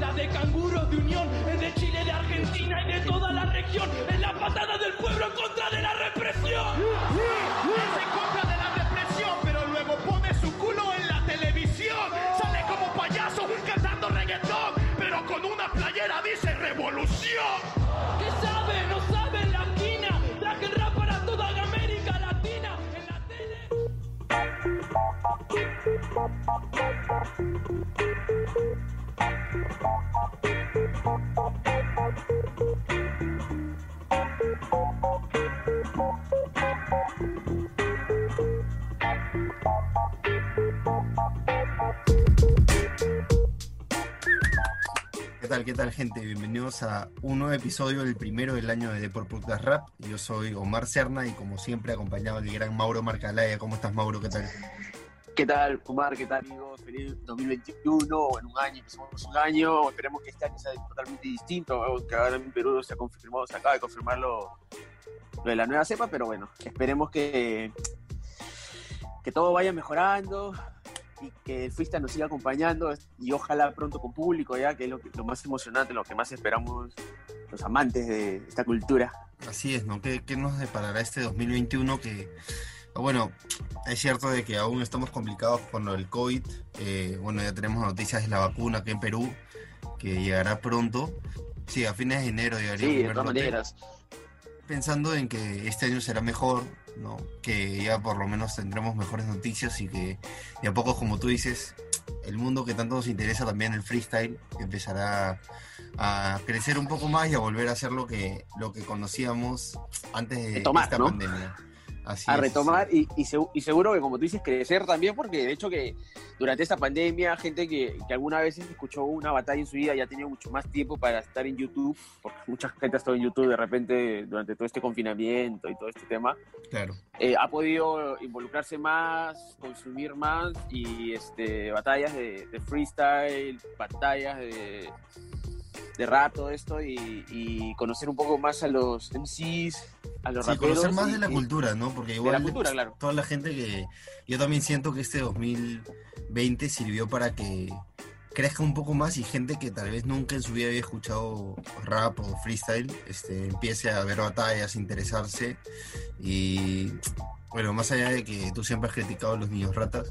la de canguros de unión, es de Chile, de Argentina y de toda la región, es la patada del pueblo en contra de la ¿Qué tal, qué tal, gente? Bienvenidos a un nuevo episodio, el primero del año de Deport Podcast Rap. Yo soy Omar Serna y, como siempre, acompañado del gran Mauro Marcalaya. ¿Cómo estás, Mauro? ¿Qué tal? ¿Qué tal, Omar? ¿Qué tal, amigos? Feliz 2021, o en un año, empezamos un año. Esperemos que este año sea totalmente distinto. Que ahora en Perú se ha confirmado, se acaba de confirmar lo de la nueva cepa, pero bueno, esperemos que, que todo vaya mejorando y que el freestyle nos siga acompañando y ojalá pronto con público ya, que es lo, que- lo más emocionante, lo que más esperamos los amantes de esta cultura. Así es, ¿no? ¿Qué, qué nos deparará este 2021? Que, bueno, es cierto de que aún estamos complicados con lo del COVID. Eh, bueno, ya tenemos noticias de la vacuna aquí en Perú, que llegará pronto. Sí, a fines de enero llegaría Sí, de todas maneras. Pensando en que este año será mejor, ¿no? Que ya por lo menos tendremos mejores noticias y que de a poco, como tú dices, el mundo que tanto nos interesa también, el freestyle, empezará a crecer un poco más y a volver a ser lo que, lo que conocíamos antes de esta ¿no? pandemia. Así a es, retomar sí. y, y, segu- y seguro que como tú dices crecer también porque de hecho que durante esta pandemia gente que, que alguna vez escuchó una batalla en su vida ya tenía mucho más tiempo para estar en YouTube porque mucha gente ha estado en YouTube de repente durante todo este confinamiento y todo este tema Claro. eh, ha podido involucrarse más consumir más y este batallas de, de freestyle batallas de de rap todo esto y, y conocer un poco más a los MCs a los Sí, raperos conocer más y- de la cultura, ¿no? Porque de igual la cultura claro toda la gente que yo también siento que este 2020 sirvió para que crezca un poco más y gente que tal vez nunca en su vida había escuchado rap o freestyle este, empiece a ver batallas, interesarse y bueno, más allá de que tú siempre has criticado a los niños ratas,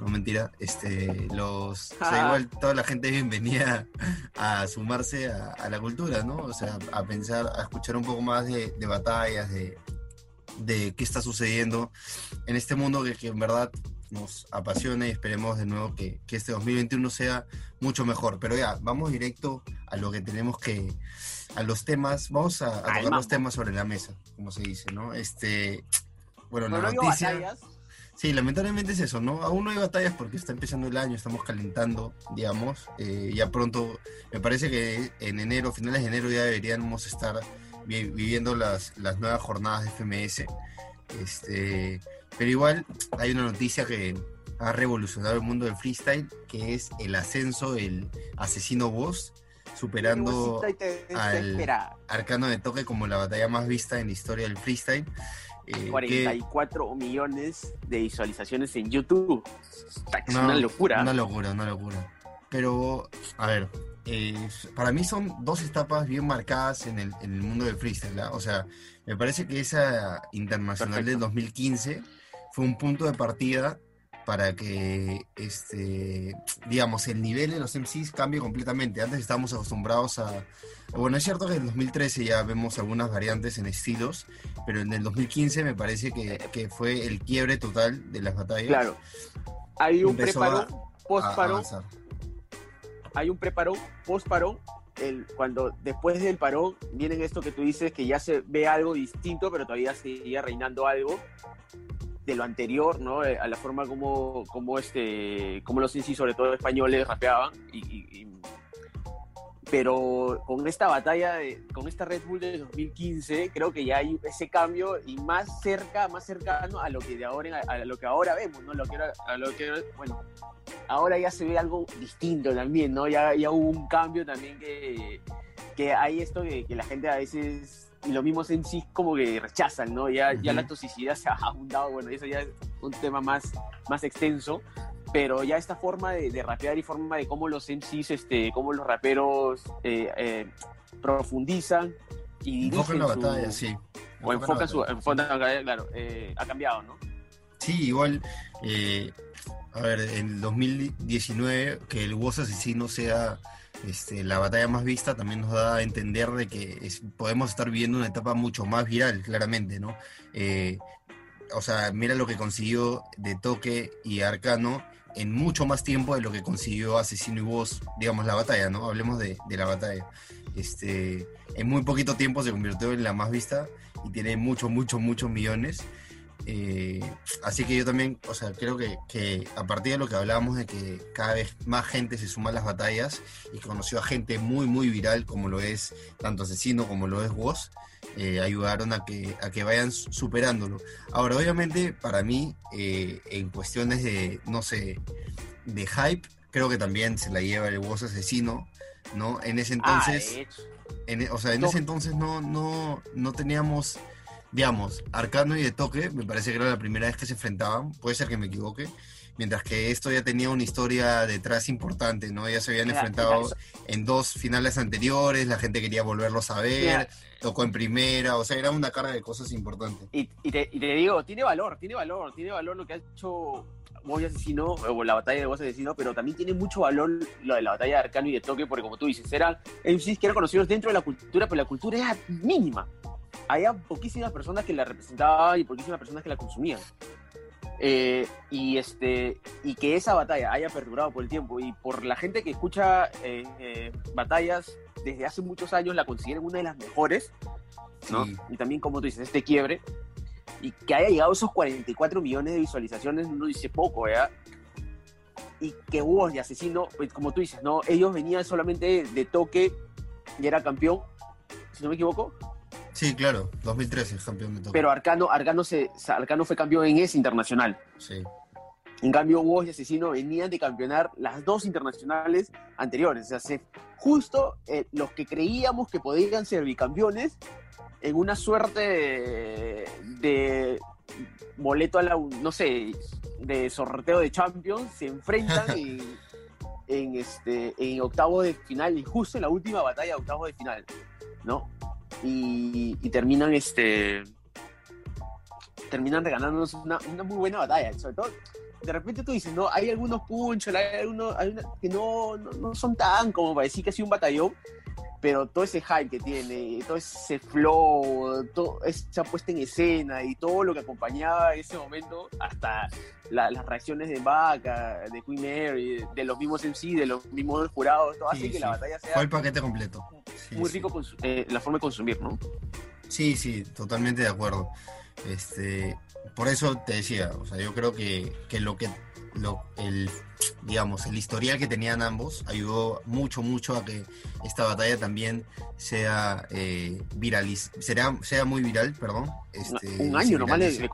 no mentira, este, los, o sea, igual toda la gente es bienvenida a sumarse a, a la cultura, ¿no? O sea, a pensar, a escuchar un poco más de, de batallas, de, de qué está sucediendo en este mundo que, que en verdad nos apasiona y esperemos de nuevo que, que este 2021 sea mucho mejor. Pero ya, vamos directo a lo que tenemos que, a los temas, vamos a, a tocar mambo. los temas sobre la mesa, como se dice, ¿no? Este, bueno, Pero la noticia... batallas, Sí, lamentablemente es eso, ¿no? Aún no hay batallas porque está empezando el año, estamos calentando, digamos. Eh, ya pronto, me parece que en enero, finales de enero, ya deberíamos estar vi- viviendo las, las nuevas jornadas de FMS. Este, pero igual hay una noticia que ha revolucionado el mundo del freestyle, que es el ascenso del asesino boss, superando al-. Arcano de Toque como la batalla más vista en la historia del freestyle. Eh, que- 44 millones de visualizaciones en YouTube. Es No, una locura. Una locura, una locura. Pero, a ver, eh, para mí son dos etapas bien marcadas en el, en el mundo del freestyle. ¿ah? O sea, me parece que esa internacional del Perfecto. 2015 fue un punto de partida para que, este, digamos, el nivel de los MCs cambie completamente. Antes estábamos acostumbrados a... Bueno, es cierto que en el 2013 ya vemos algunas variantes en estilos, pero en el 2015 me parece que, que fue el quiebre total de las batallas. Claro. Hay un Empezó preparón, a- post a parón, avanzar. hay un preparón, post parón. El, cuando después del parón vienen esto que tú dices que ya se ve algo distinto, pero todavía seguía reinando algo de lo anterior, ¿no? Eh, A la forma como, como este, como los sí, sobre todo españoles, rapeaban y, pero con esta batalla, de- con esta Red Bull de 2015, creo que ya hay ese cambio y más cerca, más cercano a lo que de ahora, a lo que ahora vemos, ¿no? Lo que ahora- a lo que, bueno, ahora ya se ve algo distinto también, ¿no? Ya, ya hubo un cambio también que, que hay esto que la gente a veces, y los mismos en sí como que rechazan, ¿no? Ya, ya la toxicidad se ha abundado, bueno, eso ya es un tema más, más extenso, pero ya esta forma de, de rapear y forma de cómo los MCs, este, cómo los raperos eh, eh, profundizan y Enfocan la batalla, sí. o enfocan su, enfocan claro, eh, ha cambiado, ¿no? Sí, igual, eh, a ver, en el 2019 que el Woz Asesino sea este, la batalla más vista también nos da a entender de que podemos estar viviendo una etapa mucho más viral, claramente, ¿no? Eh, o sea, mira lo que consiguió de Toque y Arcano en mucho más tiempo de lo que consiguió Asesino y Woz, digamos, la batalla, ¿no? Hablemos de, de la batalla. Este, en muy poquito tiempo se convirtió en la más vista y tiene muchos, muchos, muchos millones. Eh, así que yo también, o sea, creo que, que a partir de lo que hablábamos de que cada vez más gente se suma a las batallas y conoció a gente muy, muy viral como lo es tanto Asesino como lo es Woz, eh, ayudaron a que, a que vayan su- superándolo. Ahora, obviamente, para mí, eh, en cuestiones de, no sé, de hype, creo que también se la lleva el Woz Asesino, ¿no? En ese entonces... Ah, hecho. En, e- o sea, en No. ese entonces no, no, no teníamos, digamos, Arcano y de toque, me parece que era la primera vez que se enfrentaban, puede ser que me equivoque, mientras que esto ya tenía una historia detrás importante, ¿no? Ya se habían enfrentado en dos finales anteriores, la gente quería volverlos a ver, tocó en primera, o sea, era una carga de cosas importantes. Y, y te, y te digo, tiene valor, tiene valor, tiene valor lo que ha hecho Voy Asesino, o la batalla de Voy Asesino, pero también tiene mucho valor lo de la batalla de Arcano y de Toque, porque como tú dices, eran MCs que eran conocidos dentro de la cultura, pero la cultura era mínima. Había poquísimas personas que la representaban y poquísimas personas que la consumían. Eh, y este y que esa batalla haya perdurado por el tiempo y por la gente que escucha eh, eh, batallas desde hace muchos años la consideran una de las mejores ¿no? Sí. Y también, como tú dices, este quiebre. Y que haya llegado a esos 44 millones de visualizaciones no dice poco, ¿verdad? Y que hubo de asesino, pues, como tú dices, ¿no? Ellos venían solamente de toque y era campeón, si no me equivoco. Sí, claro, 2013 campeón de toque. Pero Arcano, Arcano, se, Arcano fue campeón en ese internacional. Sí, En cambio, Woz y Asesino venían de campeonar las dos internacionales anteriores. O sea, se- justo eh, los que creíamos que podían ser bicampeones en una suerte de, de boleto a la, no sé, de sorteo de Champions, se enfrentan en, en, este, en octavos de final, y justo en la última batalla de octavos de final, ¿no? Y, terminan este terminan regalándonos una, muy buena batalla, sobre todo de repente tú dices, no, hay algunos punchos, hay algunos hay una- que no, no son tan como para decir que ha sido un batallón, pero todo ese hype que tiene, todo ese flow, toda esa puesta en escena y todo lo que acompañaba ese momento, hasta la- las reacciones de Vaca, de Queen Mary, de los mismos MC, de los mismos jurados, todo hace Sí, que sí. la batalla sea fue el paquete completo. Sí, muy rico eh, la forma de consumir, ¿no? Sí, sí, totalmente de acuerdo. Este, por eso te decía, o sea, yo creo que, que lo que lo, el digamos, el historial que tenían ambos ayudó mucho, mucho a que esta batalla también sea eh, viraliz sea, sea muy viral, perdón. Este, un año nomás le,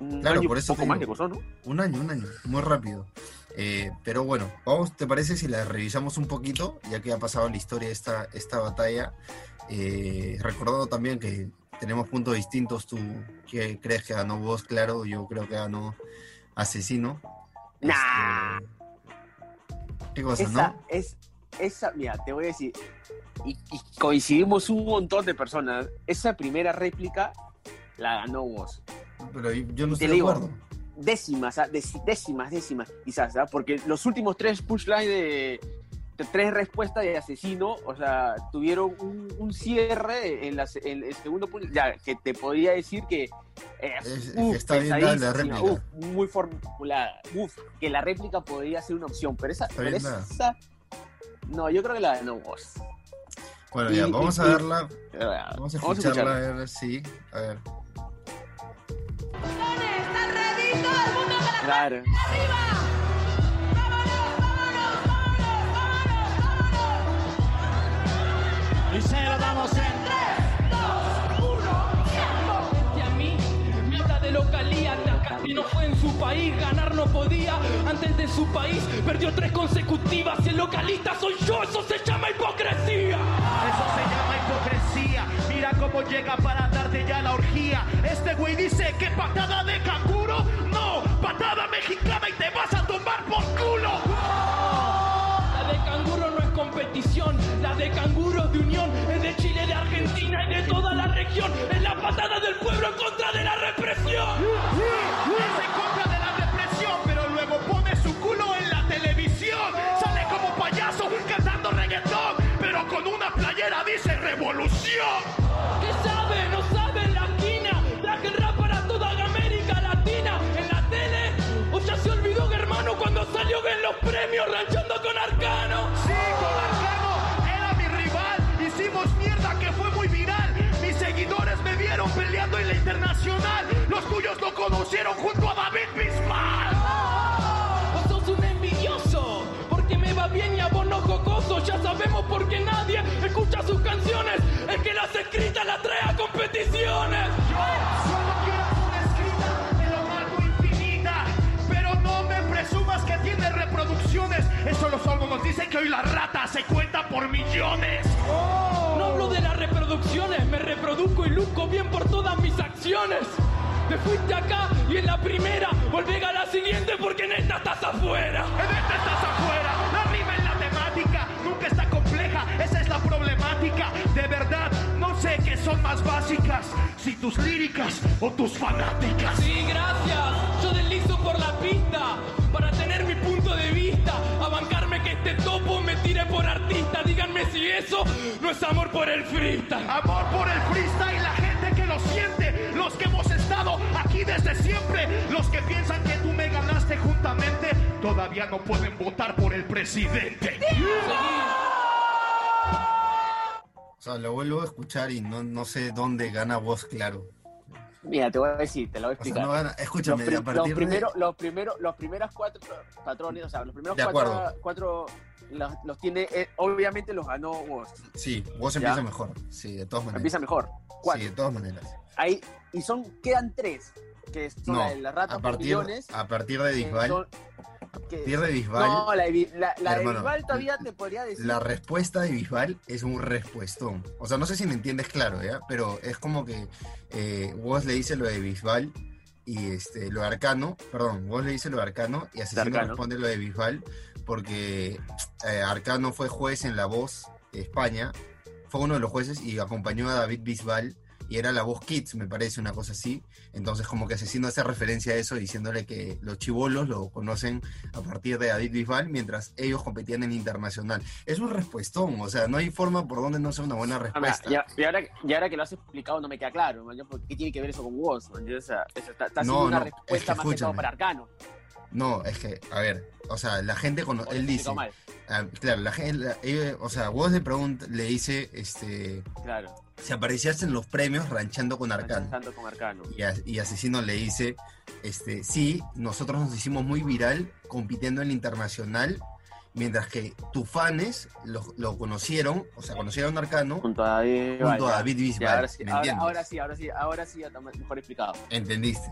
un Claro, año, por eso poco te más digo. le costó, ¿no? Un año, un año, muy rápido. Eh, pero bueno, vamos, ¿te parece si la revisamos un poquito? Ya que ha pasado la historia esta, esta batalla. Eh, recordando también que tenemos puntos distintos. Tú que crees que ganó vos, claro. Yo creo que ganó Asesino. Nah. Este, ¿Qué cosa, esa, no? es, esa, mira, te voy a decir, y, y coincidimos un montón de personas, esa primera réplica la ganó vos. Pero yo no te estoy de acuerdo. Décimas, ¿ah? Décimas, décimas, quizás, ¿ah? porque los últimos tres punchlines de, de tres respuestas de asesino, o sea, tuvieron un, un cierre en, la en el segundo punch, ya, que te podría decir que eh, Es- uf, está bien dada la réplica. uf, muy formulada, uf, que la réplica podría ser una opción, pero esa, pero no, yo creo que la ganó vos. Bueno, y- ya, vamos y- a verla. Vamos Vamos a escucharla, a ver si. A ver. ¿Están ready? Todo el mundo con la Claro. arriba. Y se lo damos en 3, 2, 1, tiempo. A mí, mitad de localía, no fue en su país, ganar no podía. Antes de su país, perdió tres consecutivas. Y el localista soy yo, eso se llama hipocresía. Eso se llama hipocresía. Mira cómo llega para darte ya la orgía. Este güey dice que patada de canguro. No, patada mexicana y te vas a tomar por culo. La de canguro es de unión, es de Chile, de Argentina y de toda la región. Es la patada del pueblo en contra de la represión. Es en contra de la represión, pero luego pone su culo en la televisión. Sale como payaso cantando reggaetón, pero con una playera dice revolución. ¿Qué sabe? No sabe la esquina. Traje el rap para toda América Latina. En la tele, o ya se olvidó que hermano cuando salió en los premios ranchando con Arcano. Sí, Hicimos mierda que fue muy viral. Mis seguidores me vieron peleando en la internacional. Los tuyos lo conocieron junto a David Bisbal. Vos sos un envidioso, porque me va bien y a vos no jocoso. Ya sabemos por qué nadie escucha sus canciones. Es que las escritas las trae a competiciones. Solo quiero reproducciones. Eso los olmos nos dicen que hoy la rata se cuenta por millones. No hablo de las reproducciones, me reproduzco y luzco bien por todas mis acciones. Te fuiste acá y en la primera, volvé a la siguiente porque en esta estás afuera. En esta estás afuera. La rima en la temática nunca está compleja. Esa es la problemática. De verdad, no sé qué son más básicas. Si tus líricas o tus fanáticas. Sí, gracias. Yo deslizo por la pista por artista. Díganme si eso no es amor por el freestyle. Amor por el freestyle, la gente que lo siente, los que hemos estado aquí desde siempre, los que piensan que tú me ganaste juntamente, todavía no pueden votar por el presidente. O sea, lo vuelvo a escuchar y no, no sé dónde gana voz claro. Mira, te voy a decir, te lo voy a O sea, explicar. no los, Escúchame, pri- a partir los primeros, de. los primeros, los primeros cuatro patrones, o sea, los primeros De cuatro, acuerdo. cuatro los, los tiene, eh, obviamente los ganó Woz. Sí, vos Ya. empieza mejor. Sí, de todas maneras. Empieza mejor. Sí, Cuatro. de todas maneras. Ahí, y son, quedan tres, que son No, la de la rata a por partir, millones. a partir de Bisbal, son- que- a partir de Bisbal, no, la, de la, la de Hermano, Bisbal todavía te podría decir. la respuesta de Bisbal es un respuestón. O sea, no sé si me entiendes claro, ¿ya? Pero es como que eh, vos le dice lo de Bisbal y este, lo de Arcano, perdón, vos le dice lo de Arcano y Asesino Arcano. responde lo de Bisbal porque eh, Arcano fue juez en La Voz de España, fue uno de los jueces y acompañó a David Bisbal y era La Voz Kids, me parece, una cosa así. Entonces como que Asesino hace referencia a eso diciéndole que los chivolos lo conocen a partir de David Bisbal mientras ellos competían en internacional. Es un respuestón, o sea, no hay forma por donde no sea una buena Ah, mira, respuesta. y, ahora, y ahora que lo has explicado no me queda claro, man, yo, ¿por ¿qué tiene que ver eso con Woz? man? Yo, o sea, eso está, está No, haciendo una no, es respuesta que más que todo escúchame. para Arcano. No, es que, a ver, o sea, la gente, cono- ¿O él dice, ah, claro, la gente, o sea, vos le pregunta, le dice, este, Claro, si aparecías en los premios ranchando con Arcano. tanto con Arcano. Y, a- y Asesino le dice, este, sí, nosotros nos hicimos muy viral compitiendo en el internacional, mientras que tus fans lo, lo conocieron, o sea, conocieron a Arcano Junto a David junto a David Bisbal, ahora, sí, ¿me ahora, ahora sí, ahora sí, ahora sí, mejor explicado. ¿Entendiste?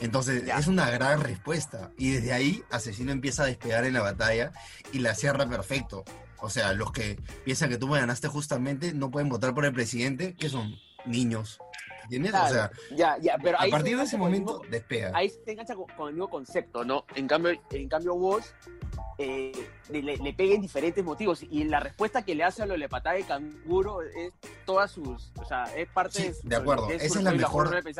Entonces, Ya. es una gran respuesta. Y desde ahí, Asesino empieza a despegar en la batalla y la cierra perfecto. O sea, los que piensan que tú me ganaste justamente no pueden votar por el presidente, que son niños. ¿Entiendes? Claro, o sea, ya, ya, pero a ahí partir de ese momento, mismo- despega. ahí se engancha con, con el mismo concepto, ¿no? En cambio, en cambio vos eh, le, le- le pega en diferentes motivos y la respuesta que le hace a lo de la patada de canguro es todas sus, o sea, es parte Sí, de, su- de acuerdo, esa es la mejor- de.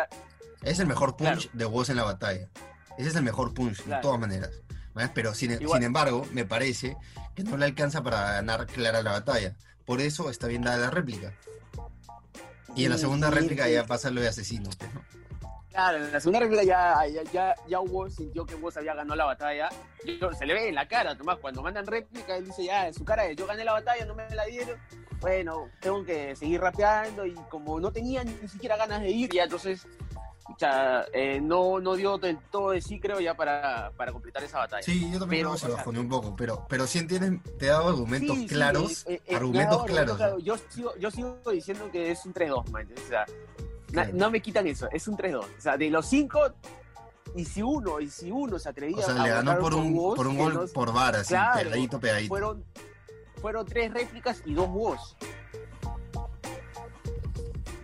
Es el mejor punch Claro. de voz en la batalla. Ese es el mejor punch, de todas maneras. ¿Ves? Pero sin, sin embargo, me parece que no le alcanza para ganar clara la batalla. Por eso está bien dada la réplica. Y en la segunda réplica ya pasa lo de asesino. pues, ¿no? Claro, en la segunda réplica ya, ya, ya, ya Hugo sintió que vos había ganado la batalla. Se le ve en la cara, Tomás, cuando mandan réplica, él dice ya, en su cara yo gané la batalla, no me la dieron. Bueno, tengo que seguir rapeando y como no tenía ni siquiera ganas de ir, ya entonces pucha, eh, no, no dio del todo de sí, creo, ya para, para completar esa batalla. Sí, yo también Pero, creo que se bajoneó un poco, pero, pero sí entiendes, te he dado argumentos Sí, sí, claros, eh, eh, eh, argumentos me da claros. argumentos Yo sigo, yo sigo diciendo que es un 3-2, man. O sea, Claro. no me quitan eso, es un 3-2. O sea, de los 5, y si uno, y si uno se atrevía O sea, a le ganó por un, voz, por un gol por VAR, así, Claro, pegadito, pegadito. fueron, fueron tres réplicas y dos voz.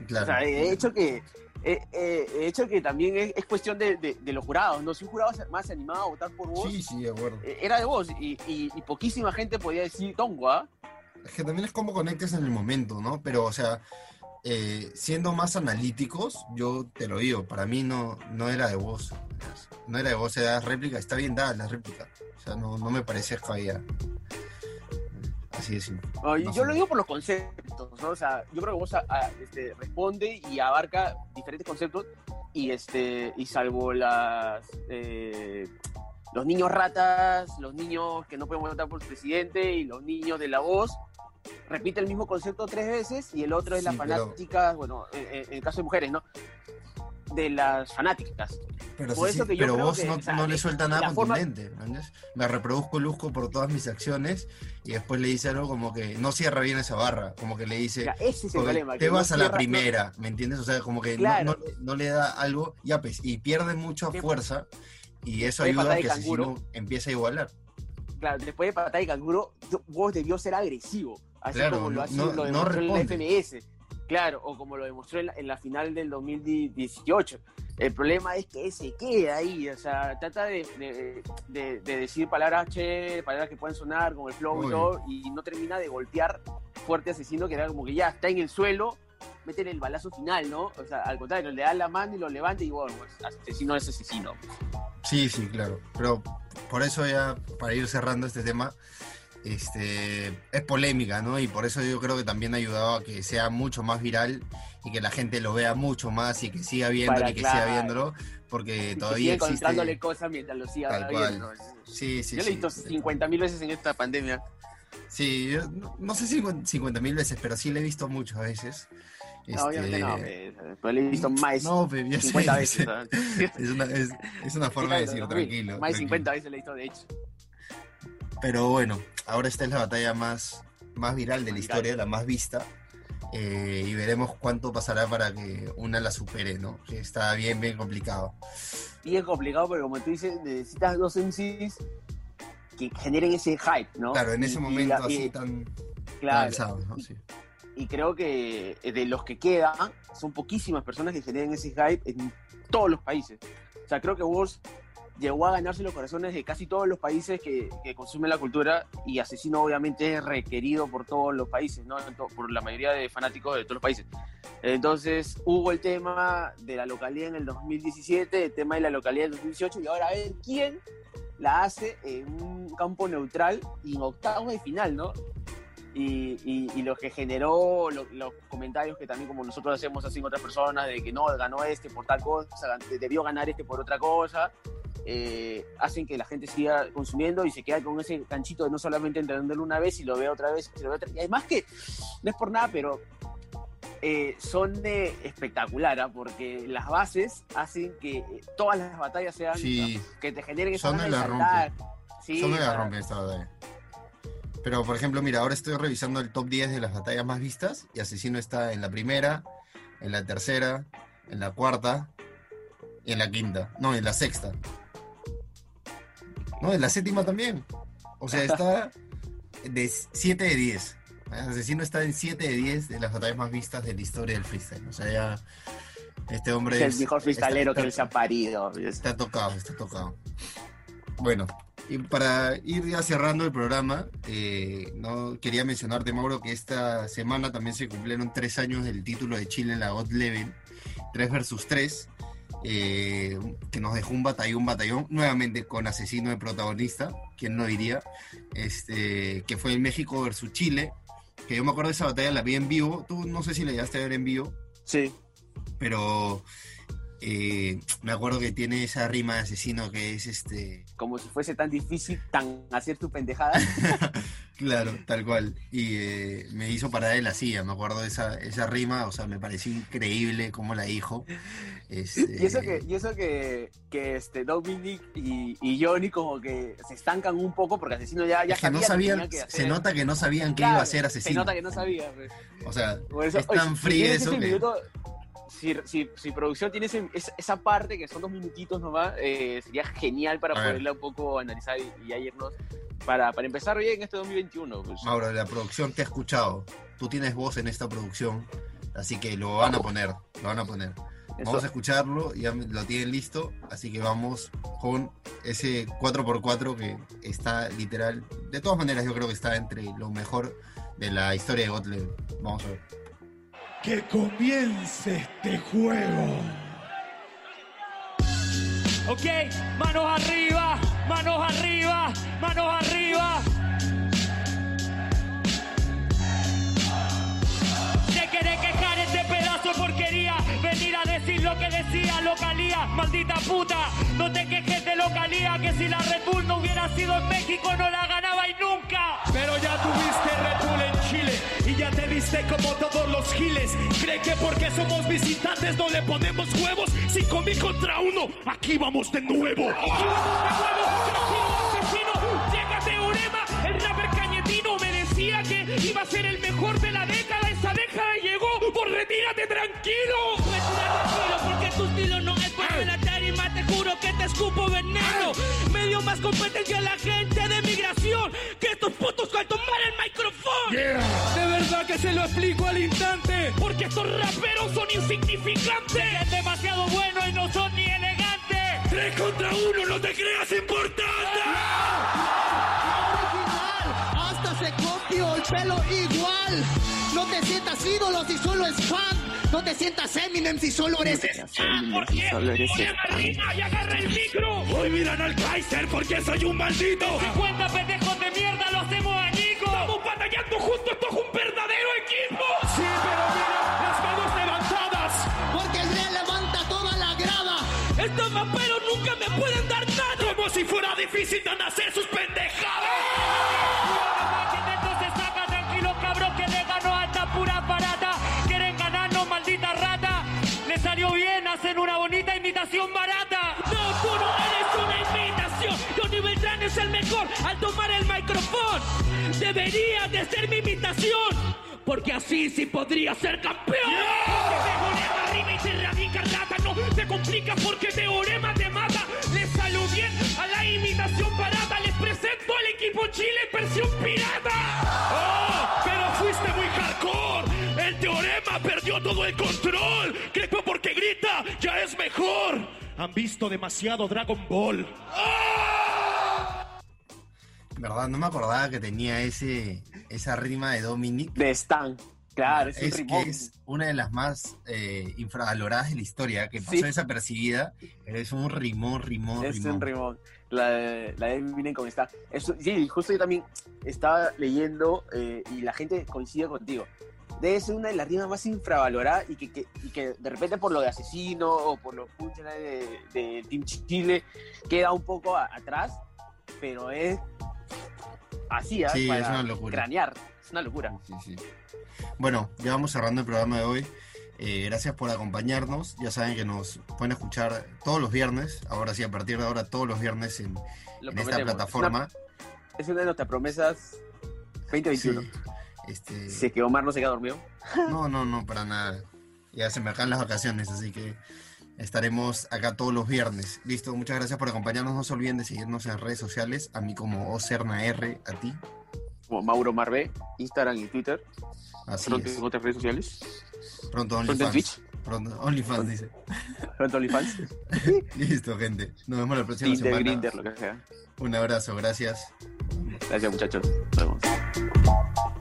Claro. O sea, de hecho que Eh, eh, de hecho que también es, es cuestión de, de- de los jurados, ¿no? Si un jurado más se animaba a votar por vos, Sí, sí, de acuerdo. eh, era de vos, y, y- y poquísima gente podía decir Tongo, ¿ah? Es que también es como conectes en el momento, ¿no? Pero, o sea, eh, siendo más analíticos, yo te lo digo, para mí no, no era de voz. No era de voz, era réplica. Está bien dada la réplica. O sea, no, no me parece escabellada. Así de simple. No, yo sé. lo digo por los conceptos, ¿no? O sea, yo creo que vos a- a- este, responde y abarca diferentes conceptos y este y salvo las eh, los niños ratas, los niños que no pueden votar por su presidente y los niños de la voz repite el mismo concepto tres veces y el otro es Sí, las pero- fanáticas, bueno, en, en- en el caso de mujeres, ¿no? De las fanáticas. Pero, Por sí, eso que pero vos que, no, o sea, no le suelta nada forma- contundente. ¿entiendes? Me reproduzco luzco por todas mis acciones y después le dice algo como que no cierra bien esa barra. Como que le dice, Ya, ese es el problema. te que no vas a la no- primera, ¿me entiendes? O sea, como que no- Claro. no, le da algo, ya pues, y pierde mucha ¿Qué? fuerza, y eso ¿Qué ayuda a que? Asesino empiece a igualar. claro, después de patada y canguro, vos debió ser agresivo, así Claro, como lo, no- lo demostró en la responde. FMS. Claro, o como lo demostró en la, en la final del 2018. El problema es que se queda ahí, o sea, trata de, de- de- de decir palabras che, palabras que pueden sonar como el flow y todo, y no termina de golpear fuerte asesino, que era como que ya está en el suelo, meten el balazo final, ¿no? O sea, al contrario, le da la mano y lo levanta y bueno, asesino es asesino. Sí, sí, claro. Pero por eso ya, para ir cerrando este tema, este, es polémica, ¿no? Y por eso yo creo que también ha ayudado a que sea mucho más viral y que la gente lo vea mucho más y que siga viéndolo Para, y que claro. siga viéndolo, porque todavía sigue existe... encontrándole cosas mientras lo siga Tal viendo. cual. Sí, sí, Yo lo he sí. visto 50 mil veces en esta pandemia. Sí, yo no, no sé si 50 mil veces, pero sí lo he visto muchas veces. No, obviamente Este, no, pe, pero lo he visto más No, pero sé, 50 ya veces. Es una, es, es una forma de decir, Más tranquilo. de tranquilo. 50 veces lo he visto, de hecho. Pero bueno, ahora esta es la batalla más, más viral de la historia, la más vista. eh, y veremos cuánto pasará para que una la supere, ¿no? Que está bien, bien complicado. Y es complicado porque, como tú dices, necesitas dos MCs que generen ese hype, ¿no? Claro, en Y- ese y momento la- así y- tan, claro, alzado, ¿no? Sí. y creo que de los que quedan, son poquísimas personas que generen ese hype en todos los países. O sea, creo que vos llegó a ganarse los corazones de casi todos los países que, que consumen la cultura y Asesino obviamente es requerido por todos los países, ¿no? Por la mayoría de fanáticos de todos los países. Entonces hubo el tema de la localidad en el 2017, el tema de la localidad en el 2018 y ahora a ver quién la hace en un campo neutral y en octavos de final, ¿no? Y, y- y lo que generó lo- los comentarios que también como nosotros hacemos así en otras personas de que no, ganó este por tal cosa, debió ganar este por otra cosa, eh, hacen que la gente siga consumiendo y se queda con ese canchito de no solamente entenderlo una vez y lo ve otra vez y lo otra Y además que, no es por nada, pero eh, son de espectacular, ¿ah? porque las bases hacen que todas las batallas sean, Sí. que te generen esa Son de de la saltar. Sí, Son mega para- rompe esta batalla. Pero, por ejemplo, mira, ahora estoy revisando el top 10 de las batallas más vistas y Asesino está en la primera, en la tercera, en la cuarta y en la quinta. No, en la sexta. No, en la séptima también. O sea, está de 7 de 10. Asesino está en 7 de 10 de las batallas más vistas de la historia del freestyle. O sea, ya este hombre es el mejor freestalero que él se ha parido. Está tocado, está tocado. Bueno, y para ir ya cerrando el programa, eh, no quería mencionarte, Mauro, que esta semana también se cumplieron tres años del título de Chile en la God Level, 3 versus 3, eh, que nos dejó un batallón, batallón, nuevamente con asesino de protagonista, quien no diría, este, que fue en México versus Chile, que yo me acuerdo de esa batalla, la vi en vivo, tú no sé si la llegaste a ver en vivo, Sí. pero eh, me acuerdo que tiene esa rima de asesino que es este Como si fuese tan difícil tan hacer tu pendejada. claro tal cual y eh, me hizo parar de la silla me acuerdo de esa, esa rima o sea me pareció increíble cómo la dijo este, Y eso que, y eso que, que este Dominic y, y Johnny como que se estancan un poco porque asesino ya, ya es que no sabía sabían que se hacer. nota que no sabían qué iba a Se asesino nota que no sabía. pues. o sea eso, es tan frío eso que minuto, si, si, si producción tiene ese- esa, parte que son dos minutitos nomás, eh, sería genial para poderla un poco analizar y, ya irnos para, para empezar bien este 2021. Pues. Mauro la producción te ha escuchado tú tienes voz en esta producción así que lo van a poner lo van a poner Eso- Vamos a escucharlo, ya lo tienen listo, así que vamos con ese 4x4 que está literal, de todas maneras yo creo que está entre lo mejor de la historia de Level. Vamos a ver. Que comience este juego. Ok, manos arriba, manos arriba, manos arriba. Te querés quejar este pedazo de porquería. Venir a decir lo que decía localía. Maldita puta, no te quejes de localía. Que si la Red Bull no hubiera sido en México, no la ganaba y nunca. Pero ya tuviste y ya te viste como todos los giles. Cree que porque somos visitantes no le ponemos huevos. Cinco mil contra uno, aquí vamos de nuevo. Llega Teorema, el rapper cañetino me decía que iba a ser el mejor de la década. Esa década llegó, por retírate tranquilo. Retírate tranquilo, porque tu estilo no es para la tarima. Te juro que te escupo veneno. Me dio más competencia a la gente de migración que estos putos al tomar el micrófono. De que se lo explico al instante. Porque estos raperos son insignificantes. Es demasiado bueno y no son ni elegantes. Tres contra uno, no te creas importante. Hasta se copió el pelo igual. No te sientas ídolo si solo es fan. No te sientas Eminem si solo eres fan. ¿Por qué? Y agarra el micro. Hoy miran al Kaiser porque soy un maldito. 50 pendejos de mierda lo hacemos añicos. Estamos batallando juntos, esto si fuera difícil de hacer sus pendejadas. Entonces saca tranquilo, cabrón, que le ganó a esta pura barata. Quieren ganarnos, maldita rata. Le salió bien, hacen una bonita imitación barata. No, tú no eres una imitación. Johnny Beltrán es el mejor al tomar el micrófono. Debería de ser mi imitación. Porque así sí podría ser campeón. Porque Teorema arriba y te radica rata. No te complica porque Teorema te mata. Al equipo Chile en versión pirata. ¡Oh! Pero fuiste muy hardcore. El teorema perdió todo el control. Que porque grita ya es mejor. Han visto demasiado Dragon Ball. ¿Verdad? No me acordaba que tenía ese esa rima de Dominic. De Stan. Claro, es, un es rimón. que es una de las más eh, infravaloradas de la historia, que pasó Sí. desapercibida, es un rimón, rimón, Es rimón. un rimón. La, de- la de con Stan. Eso, sí, justo yo también estaba leyendo eh, y la gente coincide contigo. Debe ser una de las rimas más infravaloradas y que, que- y que de repente por lo de asesino o por los punchlines de, de Team Chile queda un poco a- atrás, pero es así, ¿ah? Sí, Para es una locura. Cranear. Es una locura. Sí, sí. Bueno, ya vamos cerrando el programa de hoy. Eh, gracias por acompañarnos. Ya saben que nos pueden escuchar todos los viernes. Ahora sí, a partir de ahora, todos los viernes en, Lo en esta plataforma. Es una, es una de nuestras promesas 2021. Sí. Este, Si es que Omar no se queda dormido. No, no, no, para nada. Ya se me acaban las vacaciones, así que estaremos acá todos los viernes. Listo, muchas gracias por acompañarnos. No se olviden de seguirnos en redes sociales. A mí como OCernaR, a ti. Como Mauro Marvé, Instagram y Twitter. Así Pronto es. en otras redes sociales. Pronto OnlyFans. Twitch. Pronto OnlyFans, dice. Pronto OnlyFans. Listo, gente. Nos vemos la próxima Tinder, semana. Grindr, lo que sea. Un abrazo, gracias. Gracias, muchachos. Nos vemos.